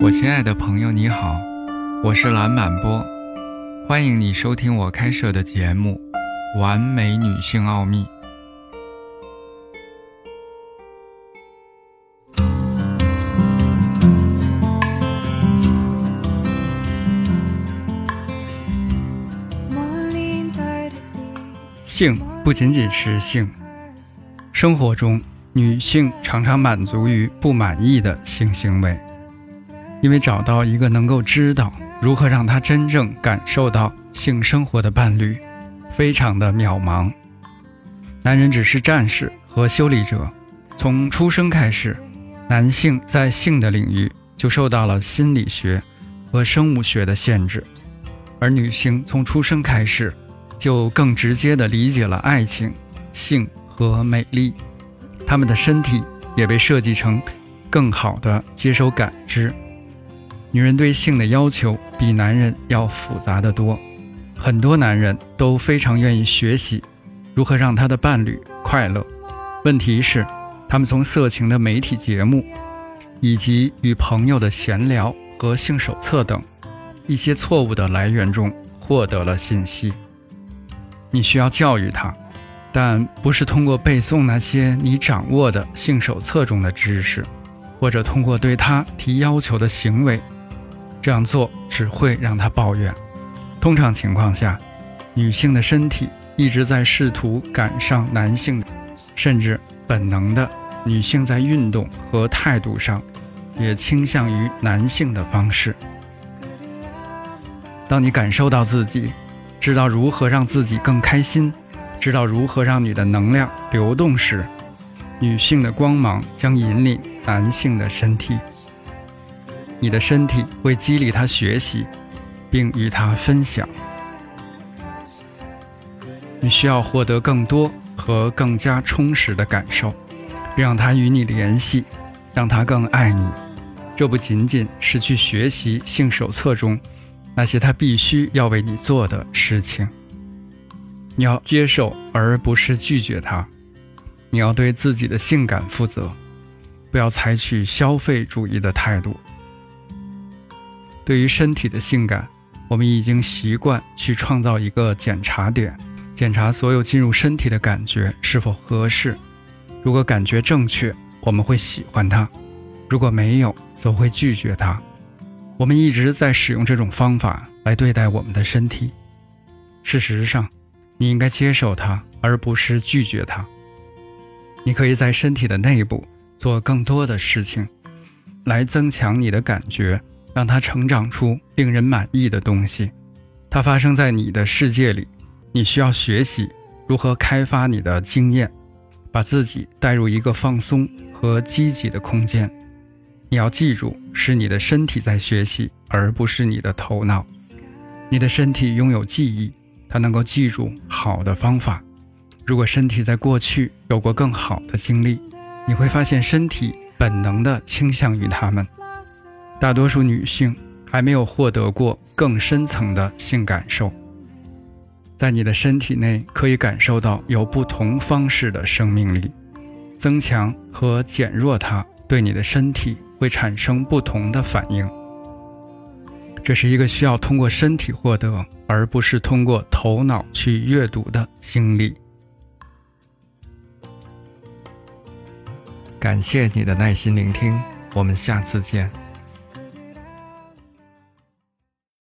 我亲爱的朋友，你好，我是蓝满波，欢迎你收听我开设的节目《完美女性奥秘》。性不仅仅是性，生活中女性常常满足于不满意的性行为。因为找到一个能够知道如何让他真正感受到性生活的伴侣，非常的渺茫。男人只是战士和修理者，从出生开始，男性在性的领域就受到了心理学和生物学的限制，而女性从出生开始，就更直接地理解了爱情、性和美丽。他们的身体也被设计成更好的接收感知。女人对性的要求比男人要复杂的多，很多男人都非常愿意学习如何让他的伴侣快乐。问题是，他们从色情的媒体节目，以及与朋友的闲聊和性手册等一些错误的来源中获得了信息。你需要教育他，但不是通过背诵那些你掌握的性手册中的知识，或者通过对他提要求的行为。这样做只会让他抱怨。通常情况下，女性的身体一直在试图赶上男性，甚至本能的，女性在运动和态度上也倾向于男性的方式。当你感受到自己知道如何让自己更开心，知道如何让你的能量流动时，女性的光芒将引领男性的身体。你的身体会激励他学习，并与他分享。你需要获得更多和更加充实的感受，让他与你联系，让他更爱你。这不仅仅是去学习性手册中那些他必须要为你做的事情。你要接受，而不是拒绝他。你要对自己的性感负责，不要采取消费主义的态度。对于身体的性感，我们已经习惯去创造一个检查点，检查所有进入身体的感觉是否合适。如果感觉正确，我们会喜欢它；如果没有，则会拒绝它。我们一直在使用这种方法来对待我们的身体。事实上，你应该接受它，而不是拒绝它。你可以在身体的内部做更多的事情，来增强你的感觉。让它成长出令人满意的东西，它发生在你的世界里。你需要学习如何开发你的经验，把自己带入一个放松和积极的空间。你要记住，是你的身体在学习，而不是你的头脑。你的身体拥有记忆，它能够记住好的方法。如果身体在过去有过更好的经历，你会发现身体本能地倾向于他们。大多数女性还没有获得过更深层的性感受，在你的身体内可以感受到有不同方式的生命力，增强和减弱它对你的身体会产生不同的反应。这是一个需要通过身体获得，而不是通过头脑去阅读的经历。感谢你的耐心聆听，我们下次见。